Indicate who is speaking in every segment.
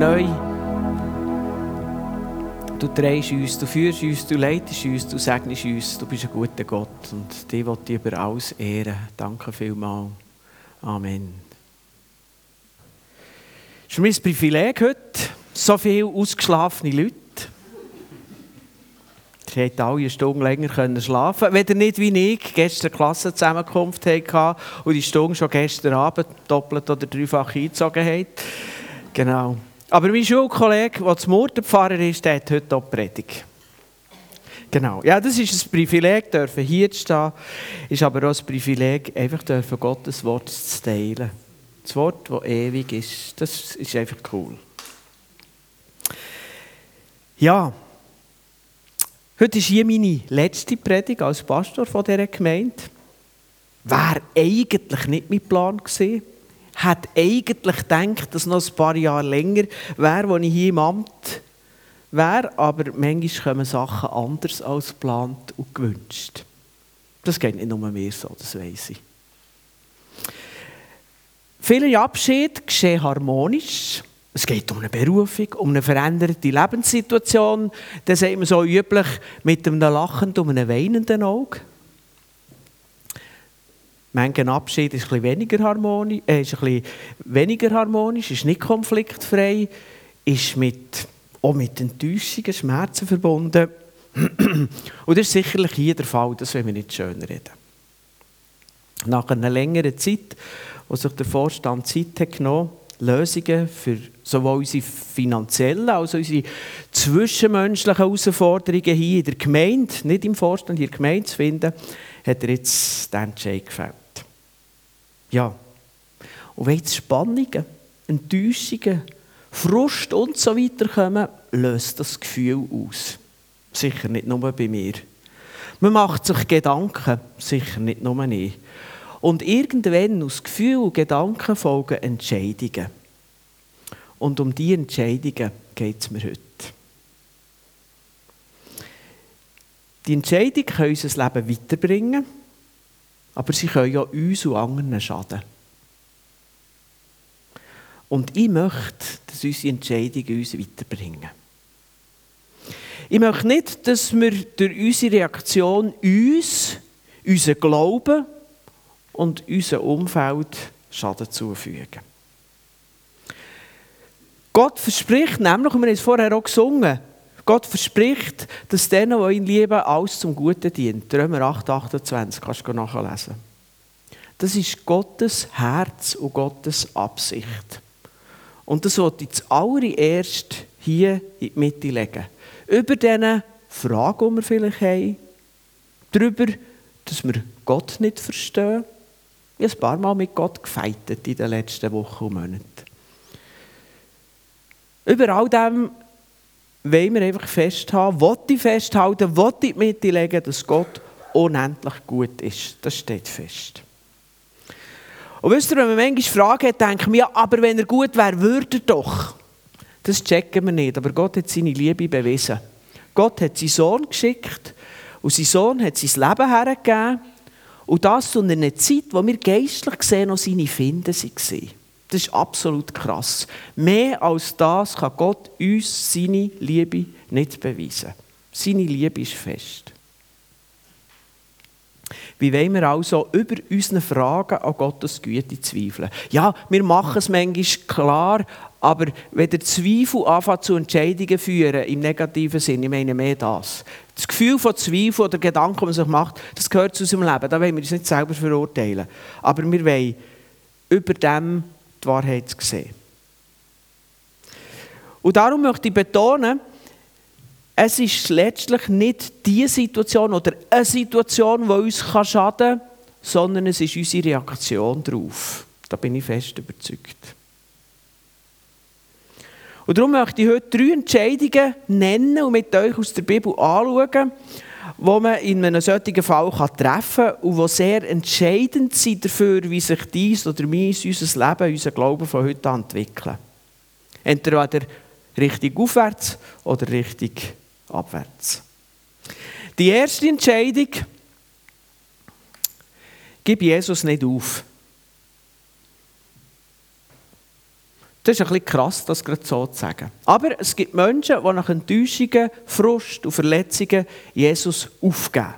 Speaker 1: neu. Du drehst uns, du führst uns, du leitest uns, du segnest uns. Du bist ein guter Gott und die will dich über alles ehren. Danke vielmals. Amen. Es ist mir ein Privileg heute, so viele ausgeschlafene Leute. Ihr hättet alle eine Stunde länger schlafen können. Wenn ihr nicht wie ich gestern Klassenzusammenkunft hatte und die Stunde schon gestern Abend doppelt oder dreifach eingezogen habt. Genau. Aber mein Schulkollege, der zum Murtenpfarrer ist, der hat heute auch Predigt. Genau. Ja, das ist ein Privileg, dürfen hier zu stehen. Ist aber auch ein Privileg, einfach dürfen Gottes Wort zu teilen. Das Wort, das ewig ist. Das ist einfach cool. Ja. Heute ist hier meine letzte Predigt als Pastor von dieser Gemeinde. Wäre eigentlich nicht mein Plan gewesen hat eigentlich gedacht, dass noch ein paar Jahre länger wäre, wo ich hier im Amt wäre, aber manchmal kommen Sachen anders als geplant und gewünscht. Das geht nicht nur mir so, das weiß ich. Viele Abschiede geschehen harmonisch. Es geht um eine Berufung, um eine veränderte Lebenssituation. Das sagt man so üblich mit einem lachenden und einem weinenden Auge. Manchen Abschied ist ein weniger harmonisch, äh, ist ein weniger harmonisch, ist nicht konfliktfrei, ist mit, auch mit Enttäuschungen, Schmerzen verbunden. Und das ist sicherlich hier der Fall, das wollen wir nicht schön reden. Nach einer längeren Zeit, wo sich der Vorstand Zeit hat genommen Lösungen für sowohl unsere finanziellen als auch unsere zwischenmenschlichen Herausforderungen hier in der Gemeinde, nicht im Vorstand, in der Gemeinde zu finden, hat er jetzt den Entscheid gefällt. Ja. Und wenn jetzt Spannungen, Enttäuschungen, Frust und so weiter kommen, löst das Gefühl aus. Sicher nicht nur bei mir. Man macht sich Gedanken, sicher nicht nur ich. Und irgendwann aus Gefühl und Gedanken folgen Entscheidungen. Und um diese Entscheidungen geht es mir heute. Die Entscheidungen können unser Leben weiterbringen aber sie können ja uns und anderen schaden. Und ich möchte, dass unsere Entscheidungen uns weiterbringen. Ich möchte nicht, dass wir durch unsere Reaktion uns, unseren Glauben und unser Umfeld Schaden zufügen. Gott verspricht nämlich, und wir haben es vorher auch gesungen, Gott verspricht, dass denen, die ihn lieben, alles zum Guten dient. Römer 8, 28, kannst du nachlesen. Das ist Gottes Herz und Gottes Absicht. Und das sollte ich zuallererst hier in die Mitte legen. Über diese Fragen, die wir vielleicht haben, darüber, dass wir Gott nicht verstehen. Ich habe ein paar Mal mit Gott gefeitet in den letzten Wochen und Monaten. Über all dem wollen wir einfach festhalten, wollte ich festhalten, wollte ich mit legen, dass Gott unendlich gut ist. Das steht fest. Und wisst ihr, wenn man manchmal Fragen hat, denken wir, ja, aber wenn er gut wäre, würde er doch. Das checken wir nicht, aber Gott hat seine Liebe bewiesen. Gott hat seinen Sohn geschickt und sein Sohn hat sein Leben hergegeben. Und das zu einer Zeit, wo wir geistlich gesehen noch seine Finden waren. Das ist absolut krass. Mehr als das kann Gott uns seine Liebe nicht beweisen. Seine Liebe ist fest. Wie wollen wir also über unsere Fragen an Gottes Güte zweifeln? Ja, wir machen es manchmal klar, aber wenn der Zweifel anfängt zu Entscheidungen führen, im negativen Sinn, ich meine mehr das. Das Gefühl von Zweifel oder Gedanken, die man sich macht, das gehört zu unserem Leben. Da wollen wir uns nicht selber verurteilen. Aber wir wollen über dem die Wahrheit zu sehen. Und darum möchte ich betonen, es ist letztlich nicht die Situation oder eine Situation, die uns schaden kann, sondern es ist unsere Reaktion darauf. Da bin ich fest überzeugt. Und darum möchte ich heute drei Entscheidungen nennen und mit euch aus der Bibel anschauen, die man in einem solchen Fall treffen kann und die sehr entscheidend sind dafür, wie sich dies oder meins, unser Leben, unser Glauben von heute an entwickeln. Entweder richtig aufwärts oder richtig abwärts. Die erste Entscheidung, gib Jesus nicht auf. Das ist ein bisschen krass, das gerade so zu sagen. Aber es gibt Menschen, die nach Enttäuschungen, Frust und Verletzungen Jesus aufgeben.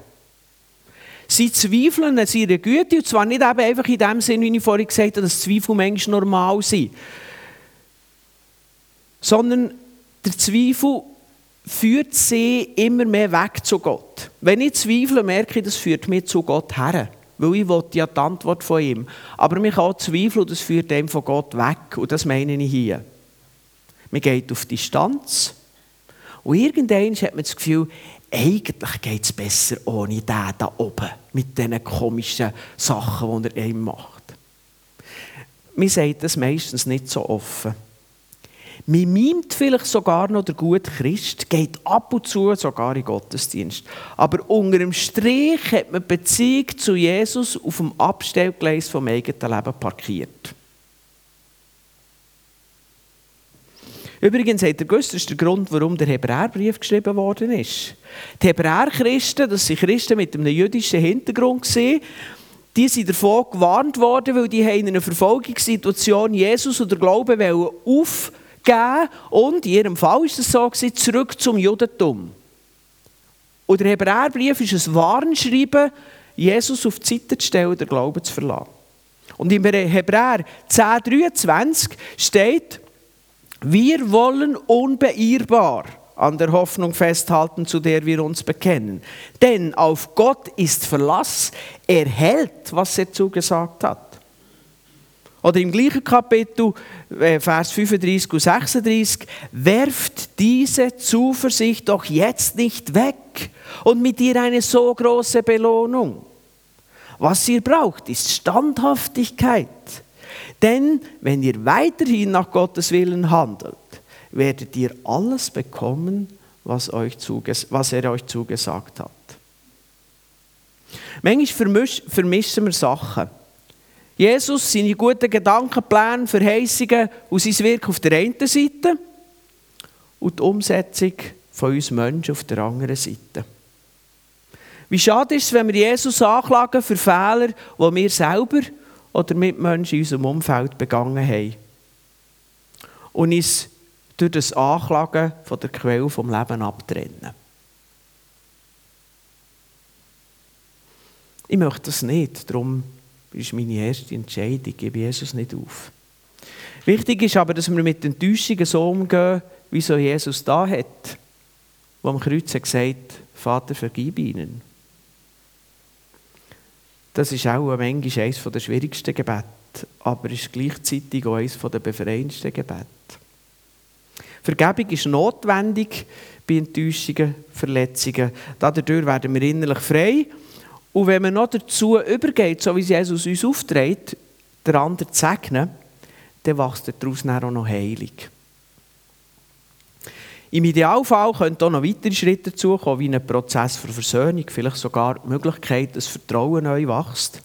Speaker 1: Sie zweifeln an seiner Güte, und zwar nicht eben einfach in dem Sinne, wie ich vorhin gesagt habe, dass Zweifel manchmal normal sind, sondern der Zweifel führt sie immer mehr weg zu Gott. Wenn ich zweifle, merke ich, das führt mich zu Gott her. Weil ich will ja die Antwort von ihm. Aber mich auch zweifeln, das führt einem von Gott weg. Und das meine ich hier. Man geht auf Distanz. Und irgendwann hat man das Gefühl, eigentlich geht es besser ohne den da oben. Mit diesen komischen Sachen, die er einem macht. Man sagt das meistens nicht so offen. Man mimt vielleicht sogar noch der gute Christ, geht ab und zu sogar in Gottesdienst. Aber unter dem Strich hat man Beziehung zu Jesus auf dem Abstellgleis vom eigenen Leben parkiert. Übrigens hat er das ist der Grund, warum der Hebräerbrief geschrieben worden ist. Die Hebräerchristen, das sind Christen mit einem jüdischen Hintergrund, die sind davon gewarnt worden, weil die in einer Verfolgungssituation Jesus oder Glauben auf geben und in ihrem Fall war es so, zurück zum Judentum. Und der Hebräerbrief ist ein Warnschreiben, Jesus auf die Seite zu stellen, den Glauben zu verlassen. Und im Hebräer 10,23 steht, wir wollen unbeirrbar an der Hoffnung festhalten, zu der wir uns bekennen. Denn auf Gott ist Verlass, er hält, was er zugesagt hat. Oder im gleichen Kapitel, äh, Vers 35 und 36, werft diese Zuversicht doch jetzt nicht weg und mit ihr eine so große Belohnung. Was ihr braucht, ist Standhaftigkeit. Denn wenn ihr weiterhin nach Gottes Willen handelt, werdet ihr alles bekommen, was, euch was er euch zugesagt hat. Manchmal vermischen wir Sachen. Jesus, seine guten Gedanken, Pläne, Verheißungen und sein Wirken auf der einen Seite und die Umsetzung von uns Menschen auf der anderen Seite. Wie schade ist es, wenn wir Jesus anklagen für Fehler, die wir selber oder Mitmenschen in unserem Umfeld begangen haben. Und uns durch das Anklagen von der Quelle vom Leben abtrennen. Ich möchte das nicht, darum ist meine erste Entscheidung. Ich gebe Jesus nicht auf. Wichtig ist aber, dass wir mit Enttäuschungen so umgehen, wie so Jesus da hat, wo am Kreuz hat gesagt Vater, vergib ihnen. Das ist auch manchmal eines der schwierigsten Gebete, aber ist gleichzeitig auch eines der befreiendsten Gebete. Vergebung ist notwendig bei Enttäuschungen, Verletzungen. Dadurch werden wir innerlich frei und wenn man noch dazu übergeht, so wie Jesus uns aufträgt, der andere zu segnen, dann wächst daraus auch noch Heilung. Im Idealfall können auch noch weitere Schritte dazukommen, wie ein Prozess für Versöhnung, vielleicht sogar die Möglichkeit, dass Vertrauen neu wächst.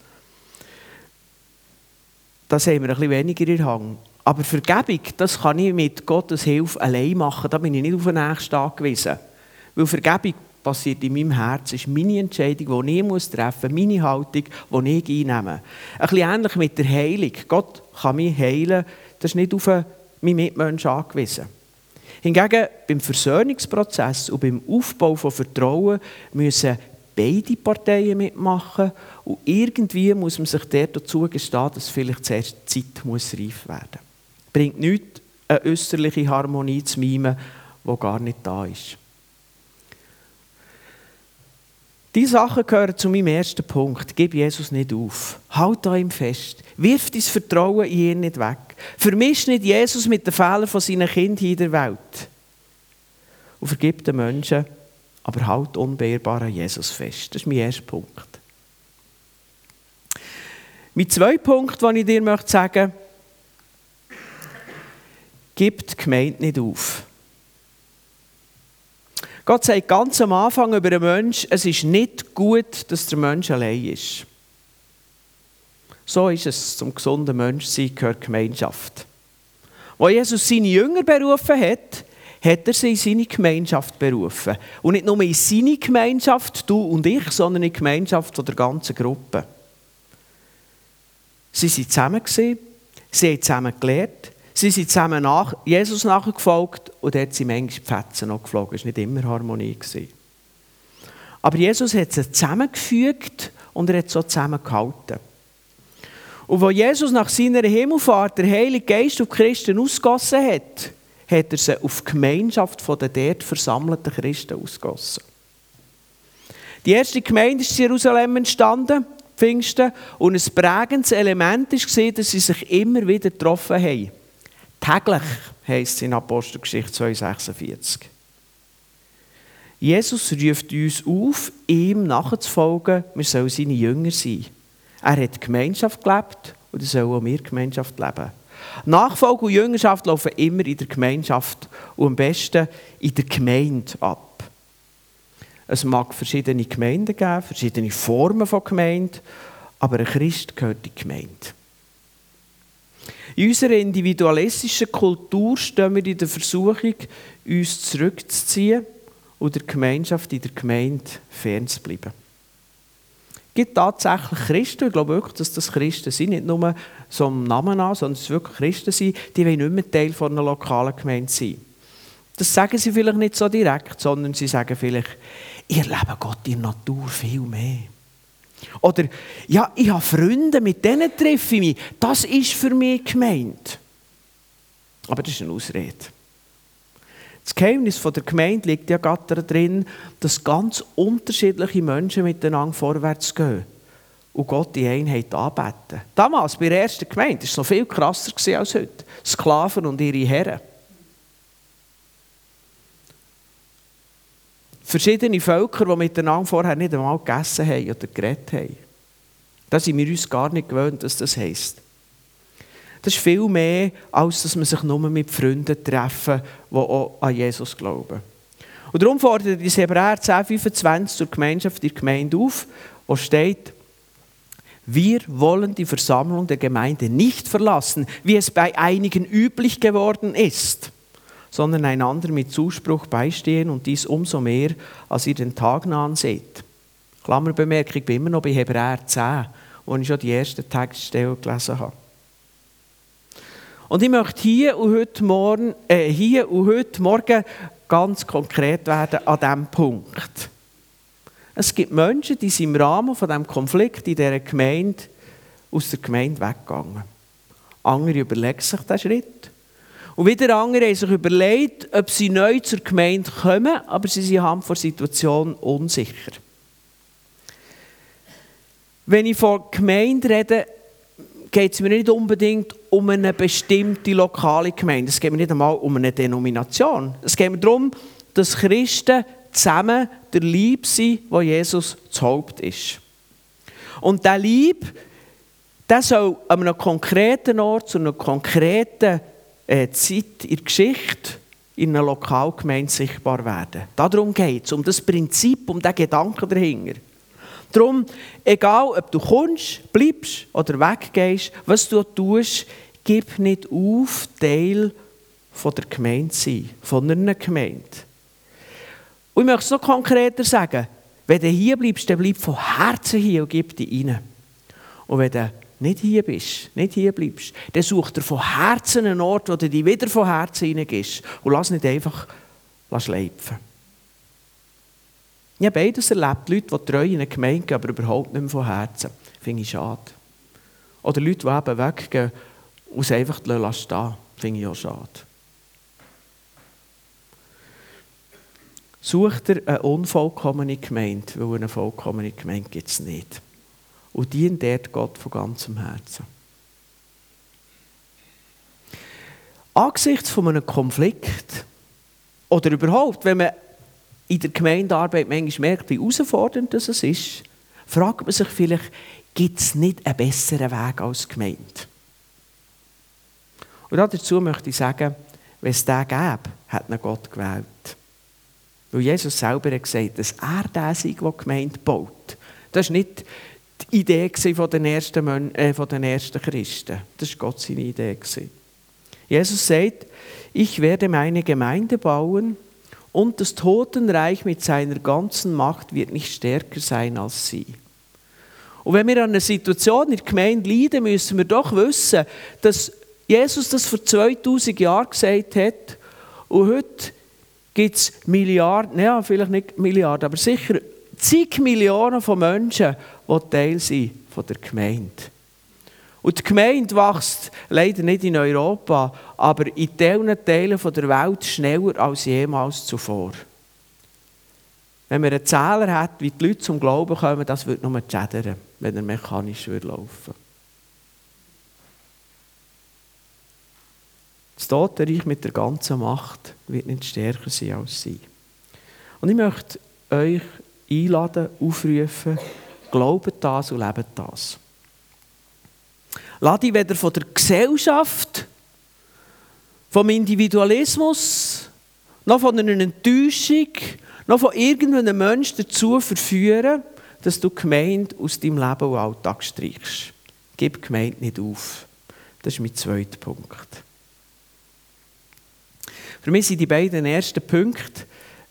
Speaker 1: Das haben wir ein bisschen weniger in Hang. Aber Vergebung, das kann ich mit Gottes Hilfe allein machen. Da bin ich nicht auf den Nächsten angewiesen. Weil Vergebung passiert in meinem Herzen, ist meine Entscheidung, die ich muss treffen muss, meine Haltung, die ich einnehme. Ein bisschen ähnlich mit der Heilung. Gott kann mich heilen, das ist nicht auf meinen Mitmenschen angewiesen. Hingegen beim Versöhnungsprozess und beim Aufbau von Vertrauen müssen beide Parteien mitmachen und irgendwie muss man sich dazu gestehen, dass vielleicht zuerst die Zeit muss reif werden muss. Bringt nichts, eine äußerliche Harmonie zu mimen, die gar nicht da ist. Diese Sachen gehören zu meinem ersten Punkt. Gib Jesus nicht auf. Halt an ihm fest. Wirf dein Vertrauen in ihn nicht weg. Vermisch nicht Jesus mit den Fehlern von seinen Kindern in der Welt. Und vergib den Menschen, aber halt unbeirrbar an Jesus fest. Das ist mein erster Punkt. Mein zweiter Punkt, den ich dir sagen möchte, gib die Gemeinde nicht auf. Gott sagt ganz am Anfang über einen Menschen, es ist nicht gut, dass der Mensch allein ist. So ist es zum gesunden Menschsein gehört Gemeinschaft. Wo Jesus seine Jünger berufen hat, hat er sie in seine Gemeinschaft berufen. Und nicht nur in seine Gemeinschaft, du und ich, sondern in die Gemeinschaft der ganzen Gruppe. Sie waren zusammen, sie haben zusammen gelernt, Sie sind zusammen nach Jesus nachgefolgt und dort sind manchmal die Fetzen noch geflogen. Es war nicht immer Harmonie. Gewesen. Aber Jesus hat sie zusammengefügt und er hat so zusammengehalten. Und wo Jesus nach seiner Himmelfahrt der Heilige Geist auf Christen ausgossen hat, hat er sie auf die Gemeinschaft der dort versammelten Christen ausgossen. Die erste Gemeinde ist in Jerusalem entstanden, Pfingsten, und ein prägendes Element war, dass sie sich immer wieder getroffen haben. Täglich heisst es in Apostelgeschichte 2,46. Jesus ruft uns auf, ihm nachzufolgen, wir sollen seine Jünger sein. Er hat Gemeinschaft gelebt und er soll auch wir Gemeinschaft leben. Nachfolge und Jüngerschaft laufen immer in der Gemeinschaft und am besten in der Gemeinde ab. Es mag verschiedene Gemeinden geben, verschiedene Formen von Gemeinde, aber ein Christ gehört in die Gemeinde. In unserer individualistischen Kultur stehen wir in der Versuchung, uns zurückzuziehen und der Gemeinschaft in der Gemeinde fernzubleiben. Es gibt tatsächlich Christen, ich glaube wirklich, dass das Christen sind, nicht nur so am Namen an, sondern es wirklich Christen sind, die wollen nicht mehr Teil einer lokalen Gemeinde sein. Das sagen sie vielleicht nicht so direkt, sondern sie sagen vielleicht, ich erlebe Gott in der Natur viel mehr. Oder, ja, ich habe Freunde, mit denen treffe ich mich. Das ist für mich gemeint. Aber das ist eine Ausrede. Das Geheimnis der Gemeinde liegt ja gerade darin, dass ganz unterschiedliche Menschen miteinander vorwärts gehen und Gott die Einheit anbeten. Damals, bei der ersten Gemeinde, war es noch viel krasser als heute. Sklaven und ihre Herren. Verschiedene Völker, die miteinander vorher nicht einmal gegessen haben oder geredet haben. Da sind wir uns gar nicht gewöhnt, dass das heisst. Das ist viel mehr, als dass man sich nur mit Freunden treffen, die auch an Jesus glauben. Und darum fordert uns Hebräer 10,25 zur Gemeinschaft der Gemeinde auf, wo steht, wir wollen die Versammlung der Gemeinde nicht verlassen, wie es bei einigen üblich geworden ist, sondern einander mit Zuspruch beistehen und dies umso mehr, als ihr den Tag nahen seht. Klammerbemerkung, ich bin immer noch bei Hebräer 10, wo ich schon die ersten Textstellen gelesen habe. Und ich möchte hier und heute Morgen, äh, hier und heute Morgen ganz konkret werden an diesem Punkt. Es gibt Menschen, die sind im Rahmen von diesem Konflikt in dieser Gemeinde aus der Gemeinde weggegangen. Andere überlegen sich diesen Schritt. Und wieder andere haben sich überlegt, ob sie neu zur Gemeinde kommen, aber sie sind haben vor der Situation unsicher. Wenn ich von Gemeinde rede, geht es mir nicht unbedingt um eine bestimmte lokale Gemeinde. Es geht mir nicht einmal um eine Denomination. Es geht mir darum, dass Christen zusammen der Lieb sind, wo Jesus das Haupt ist. Und der Lieb, der soll an einem konkreten Ort, zu einer konkreten Zeit in der Geschichte in einer Lokalgemeinde sichtbar werden. Darum geht es, um das Prinzip, um den Gedanken dahinter. Darum, egal ob du kommst, bleibst oder weggehst, was du tust, gib nicht auf, Teil von der Gemeinde sein, von einer Gemeinde. Und ich möchte es noch konkreter sagen, wenn du hier bleibst, dann bleib von Herzen hier und gib dich rein. Und wenn du nicht hier bist, nicht hier bleibst, dann such dir von Herzen einen Ort, wo du dich wieder von Herzen reingehst und lass nicht einfach schleifen. Ich habe beides erlebt. Leute, die treu in eine Gemeinde gehen, aber überhaupt nicht mehr von Herzen. Finde ich schade. Oder Leute, die eben weggehen und es einfach stehen lassen. Finde ich auch schade. Sucht ihr eine unvollkommene Gemeinde, weil eine vollkommene Gemeinde gibt es nicht. Und dient dort Gott von ganzem Herzen. Angesichts von einem Konflikt oder überhaupt, wenn man in der Gemeindearbeit manchmal merkt, wie herausfordernd das ist, fragt man sich vielleicht, gibt es nicht einen besseren Weg als Gemeinde? Und dazu möchte ich sagen, wenn es den gäbe, hat ihn Gott gewählt. Weil Jesus selber hat gesagt, dass er der sei, der die Gemeinde baut. Das war nicht die Idee von den ersten, äh, von den ersten Christen. Das war Gott seine Idee. Jesus sagt, ich werde meine Gemeinde bauen und das Totenreich mit seiner ganzen Macht wird nicht stärker sein als sie. Und wenn wir an einer Situation in der Gemeinde leiden, müssen wir doch wissen, dass Jesus das vor 2000 Jahren gesagt hat und heute gibt es Milliarden, ja, vielleicht nicht Milliarden, aber sicher zig Millionen von Menschen, die Teil sind von der Gemeinde. Und die Gemeinde wächst leider nicht in Europa, aber in diesen Teilen der Welt schneller als jemals zuvor. Wenn man einen Zähler hat, wie die Leute zum Glauben kommen, das würde nur schädern, wenn er mechanisch laufen würde. Das Totenreich mit der ganzen Macht wird nicht stärker sein als sie. Und ich möchte euch einladen, aufrufen, glaubt das und lebt das. Lass dich weder von der Gesellschaft, vom Individualismus, noch von einer Enttäuschung, noch von irgendeinem Menschen dazu verführen, dass du Gemeinde aus deinem Leben und Alltag streichst. Gib Gemeinde nicht auf. Das ist mein zweiter Punkt. Für mich sind die beiden ersten Punkte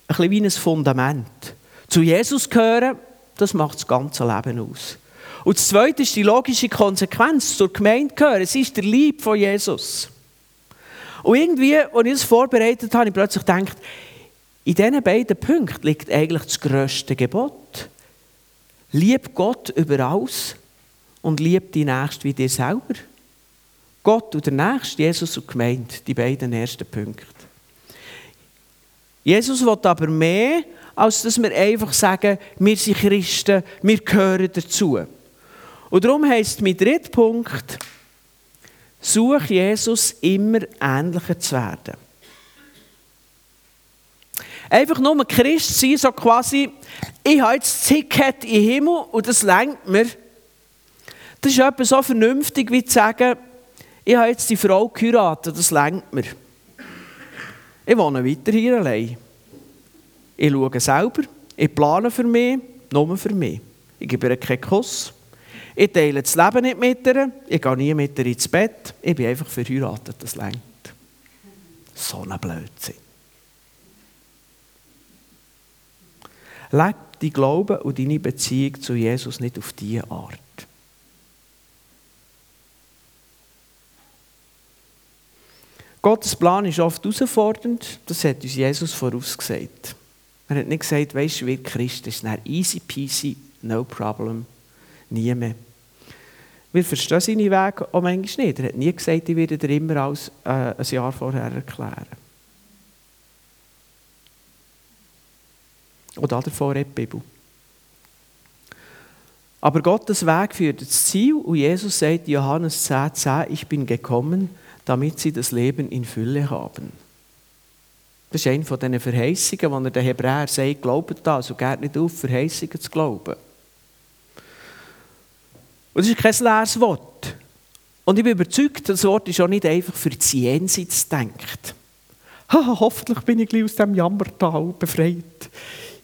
Speaker 1: ein bisschen wie ein Fundament. Zu Jesus gehören, das macht das ganze Leben aus. Und das Zweite ist die logische Konsequenz. Zur Gemeinde gehören. Es ist der Lieb von Jesus. Und irgendwie, als ich das vorbereitet habe, habe ich plötzlich gedacht, in diesen beiden Punkten liegt eigentlich das grösste Gebot. Lieb Gott über alles und lieb die Nächste wie dir selber. Gott und der Nächste, Jesus und Gemeinde, die beiden ersten Punkte. Jesus will aber mehr, als dass wir einfach sagen, wir sind Christen, wir gehören dazu. Und darum heisst mein dritter Punkt, such Jesus immer ähnlicher zu werden. Einfach nur Christ sein, so quasi, ich habe jetzt das Ticket im Himmel und das lenkt mir. Das ist etwas so vernünftig, wie zu sagen, ich habe jetzt die Frau geheiratet, das lenkt mir. Ich wohne weiter hier allein. Ich schaue selber, ich plane für mich, nur für mich. Ich gebe ihr keinen Kuss. Ich teile das Leben nicht mit ihr, ich gehe nie mit ihr ins Bett. Ich bin einfach verheiratet, das lenkt. So ein Blödsinn. Leg dein Glauben und deine Beziehung zu Jesus nicht auf diese Art. Gottes Plan ist oft herausfordernd, das hat uns Jesus vorausgesagt. Er hat nicht gesagt, weißt du, wie Christ ist, dann easy peasy, no problem, nie mehr. Wir verstehen seine Wege auch manchmal nicht. Er hat nie gesagt, ich werde dir immer als äh, ein Jahr vorher erklären. Oder davor die Bibel. Aber Gottes Weg führt das Ziel und Jesus sagt Johannes 10, 10, ich bin gekommen, damit sie das Leben in Fülle haben. Das ist eine von diesen Verheißungen, wo er den Hebräer sagt, glaubt das und geht nicht auf, Verheißungen zu glauben. Und das ist kein leeres Wort. Und ich bin überzeugt, das Wort ist auch nicht einfach für die Jenseits denkt. hoffentlich bin ich gleich aus dem Jammertal befreit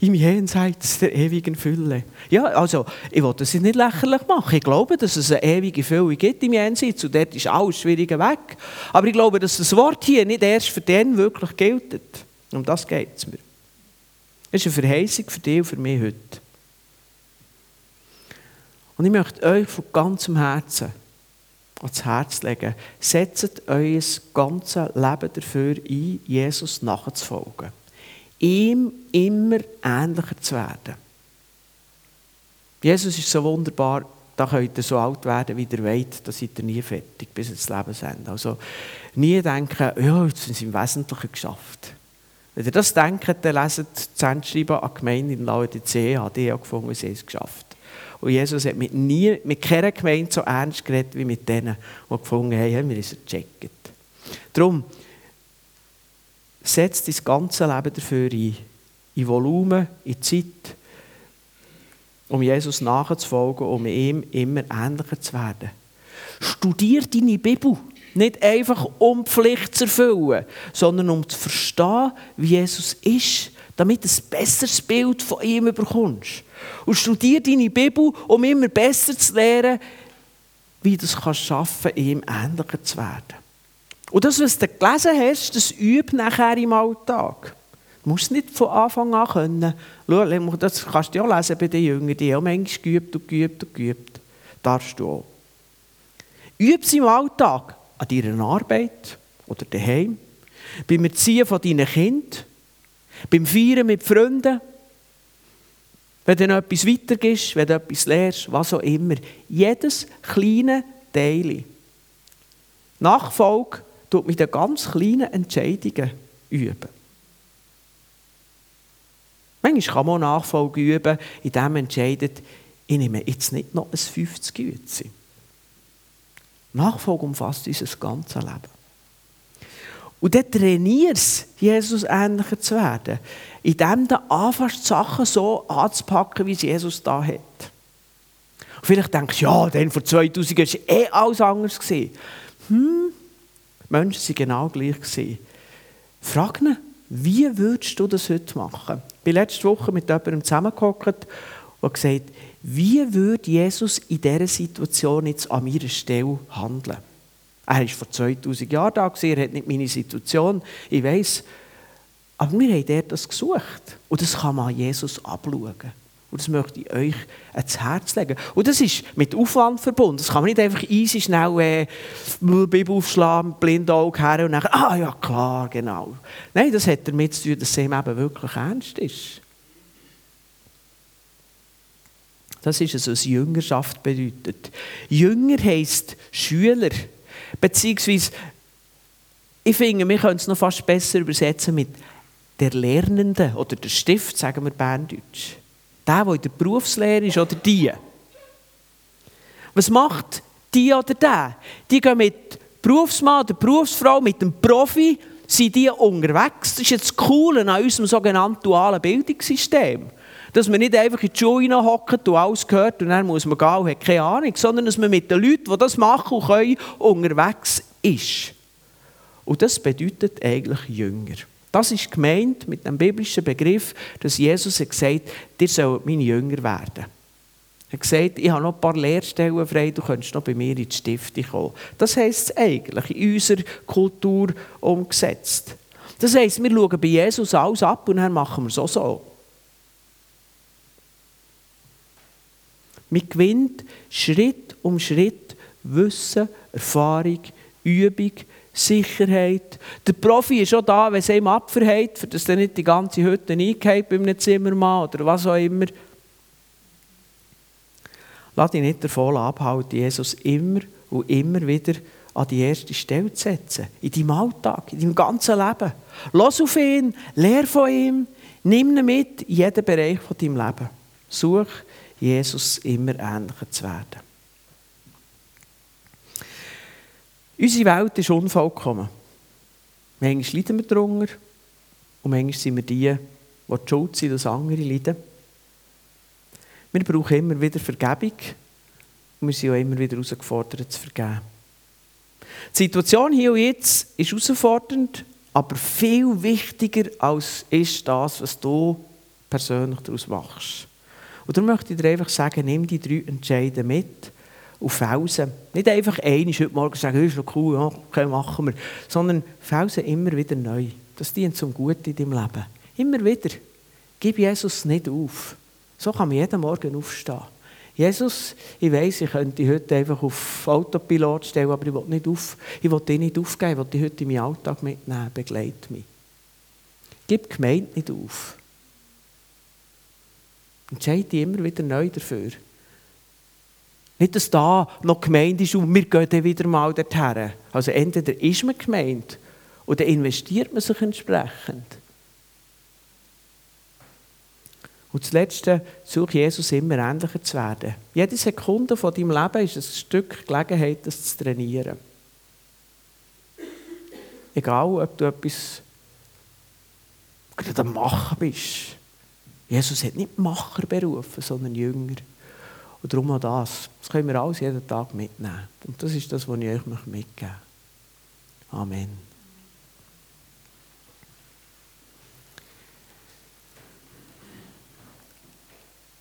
Speaker 1: im Jenseits der ewigen Fülle. Ja, also, ich will das nicht lächerlich machen. Ich glaube, dass es eine ewige Fülle gibt im Jenseits und dort ist alles Schwierige weg. Aber ich glaube, dass das Wort hier nicht erst für den wirklich gilt. Um das geht es mir. Es ist eine Verheißung für dich und für mich heute. Und ich möchte euch von ganzem Herzen ans Herz legen, setzt euer ganzes Leben dafür ein, Jesus nachzufolgen ihm immer ähnlicher zu werden. Jesus ist so wunderbar, da könnt ihr so alt werden, wie ihr wollt, da seid ihr nie fertig bis ins Lebensende. Also nie denken, ja, jetzt sind sie im Wesentlichen geschafft. Wenn ihr das denkt, dann leset das Endschreiben an die Gemeinde in Laodicea, die haben gefunden, sie haben es geschafft. Und Jesus hat mit, nie, mit keiner Gemeinde so ernst geredet wie mit denen, die gefunden haben, haben wir es gecheckt. Darum, setz dein ganze Leben dafür ein. In Volumen, in Zeit, um Jesus nachzufolgen, um ihm immer ähnlicher zu werden. Studier deine Bibel. Nicht einfach um Pflicht zu erfüllen, sondern um zu verstehen, wie Jesus ist, damit du ein besseres Bild von ihm bekommst. Und studier deine Bibel, um immer besser zu lernen, wie du es schaffen kannst, ihm ähnlicher zu werden. Und das, was du gelesen hast, das übt nachher im Alltag. Du musst nicht von Anfang an können. Schau, das kannst du ja lesen bei den Jüngern, die haben manchmal geübt und geübt und geübt. Darfst du auch. Üb es im Alltag. an deiner Arbeit oder daheim, beim Erziehen von deinen Kindern, beim Feiern mit Freunden, wenn du etwas weitergibst, wenn du etwas lernst, was auch immer. Jedes kleine Teil. Nachfolge tut mit den ganz kleinen Entscheidungen üben. Manchmal kann man Nachfolge üben, indem man entscheidet, ich nehme jetzt nicht noch ein 50 Gütze. Nachfolge umfasst unser ganzes Leben. Und dann trainierst Jesus ähnlicher zu werden, indem du anfängst, Sachen so anzupacken, wie es Jesus da hat. Und vielleicht denkst du, ja, dann vor 2000 Jahren war eh alles anders. Hm, Menschen waren genau gleich. Frag ihn, wie würdest du das heute machen? Ich bin letzte Woche mit jemandem zusammengehockt und gesagt, wie würde Jesus in dieser Situation jetzt an meiner Stelle handeln? Er war vor 2000 Jahren da, er hat nicht meine Situation, ich weiß. Aber wir haben dort das gesucht. Und das kann man an Jesus abschauen. Und das möchte ich euch ans Herz legen. Und das ist mit Aufwand verbunden. Das kann man nicht einfach easy schnell äh, Bibel aufschlagen, blind Auge her und dann, ah ja klar, genau. Nein, das hat damit zu tun, dass es eben wirklich ernst ist. Das ist es, was Jüngerschaft bedeutet. Jünger heisst Schüler. Beziehungsweise, ich finde, wir können es noch fast besser übersetzen mit der Lernende oder der Stift, sagen wir Berndeutsch. Der, der in der Berufslehre ist oder die. Was macht die oder der? Die gehen mit Berufsmann oder Berufsfrau, mit dem Profi, sind die unterwegs. Das ist jetzt das Coole an unserem sogenannten dualen Bildungssystem. Dass man nicht einfach in die Schule hockt und alles gehört und dann muss man gehen und hat keine Ahnung, sondern dass man mit den Leuten, die das machen können, unterwegs ist. Und das bedeutet eigentlich Jünger. Das ist gemeint mit dem biblischen Begriff, dass Jesus hat gesagt ihr sollt meine Jünger werden. Er hat gesagt, ich habe noch ein paar Lehrstellen frei, du könntest noch bei mir in die Stifte kommen. Das heisst es eigentlich in unserer Kultur umgesetzt. Das heisst, wir schauen bei Jesus alles ab und dann machen wir es auch so. Man gewinnt Schritt um Schritt Wissen, Erfahrung, Übung, Sicherheit. Der Profi ist auch da, wenn es ihm abverhält, für das er nicht die ganze Hütte eingeht bei einem Zimmermann oder was auch immer. Lass dich nicht davon abhalten, Jesus immer und immer wieder an die erste Stelle zu setzen. In deinem Alltag, in deinem ganzen Leben. Lass auf ihn, lehr von ihm, nimm ihn mit in jeden Bereich von deinem Leben. Such Jesus immer ähnlicher zu werden. Unsere Welt ist unvollkommen. Manchmal leiden wir darunter und manchmal sind wir die, die die schuld sind, dass andere leiden. Wir brauchen immer wieder Vergebung und wir sind auch immer wieder herausgefordert zu vergeben. Die Situation hier und jetzt ist herausfordernd, aber viel wichtiger als ist das, was du persönlich daraus machst. Und darum möchte ich dir einfach sagen, nimm die drei Entscheide mit auf Felsen. Nicht einfach einmal heute Morgen sagen, ist noch cool, ja, okay, machen wir. Sondern Felsen immer wieder neu. Das dient zum Guten in deinem Leben. Immer wieder. Gib Jesus nicht auf. So kann man jeden Morgen aufstehen. Jesus, ich weiß, ich könnte heute einfach auf Autopilot stellen, aber ich will, nicht auf, ich will dich nicht aufgeben, ich will dich heute in meinen Alltag mitnehmen, begleite mich. Gib die Gemeinde nicht auf. Entscheide dich immer wieder neu dafür. Nicht, dass da noch Gemeinde ist und wir gehen dann wieder mal dorthin. Also entweder ist man gemeint oder investiert man sich entsprechend. Und das Letzte, such Jesus immer ähnlicher zu werden. Jede Sekunde von deinem Leben ist ein Stück Gelegenheit, das zu trainieren. Egal, ob du etwas gerade am Machen bist. Jesus hat nicht Macher berufen, sondern Jünger. Und darum auch das. Das können wir alles jeden Tag mitnehmen. Und das ist das, was ich euch mitgeben möchte. Amen.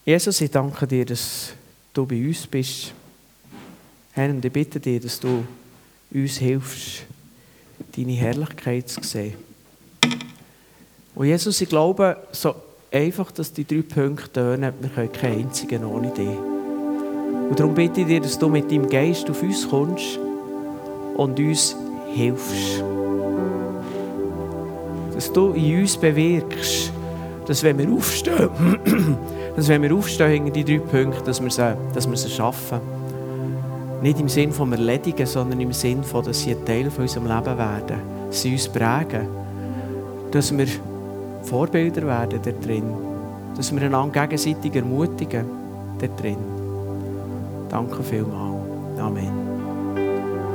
Speaker 1: Jesus, ich danke dir, dass du bei uns bist. Herr, und ich bitte dir, dass du uns hilfst, deine Herrlichkeit zu sehen. Und Jesus, ich glaube, so einfach, dass die drei Punkte tönen, wir können keinen einzigen ohne dich. Und darum bitte ich dir, dass du mit deinem Geist auf uns kommst und uns hilfst. Dass du in uns bewirkst, dass wenn wir aufstehen, dass wenn wir aufstehen hinter die drei Punkte, dass wir sie, dass wir sie schaffen. Nicht im Sinn von erledigen, sondern im Sinn von, dass sie ein Teil von unserem Leben werden. Sie uns prägen. Dass wir Vorbilder werden da drin. Dass wir einander gegenseitig ermutigen da drin. Danke vielmals. Amen.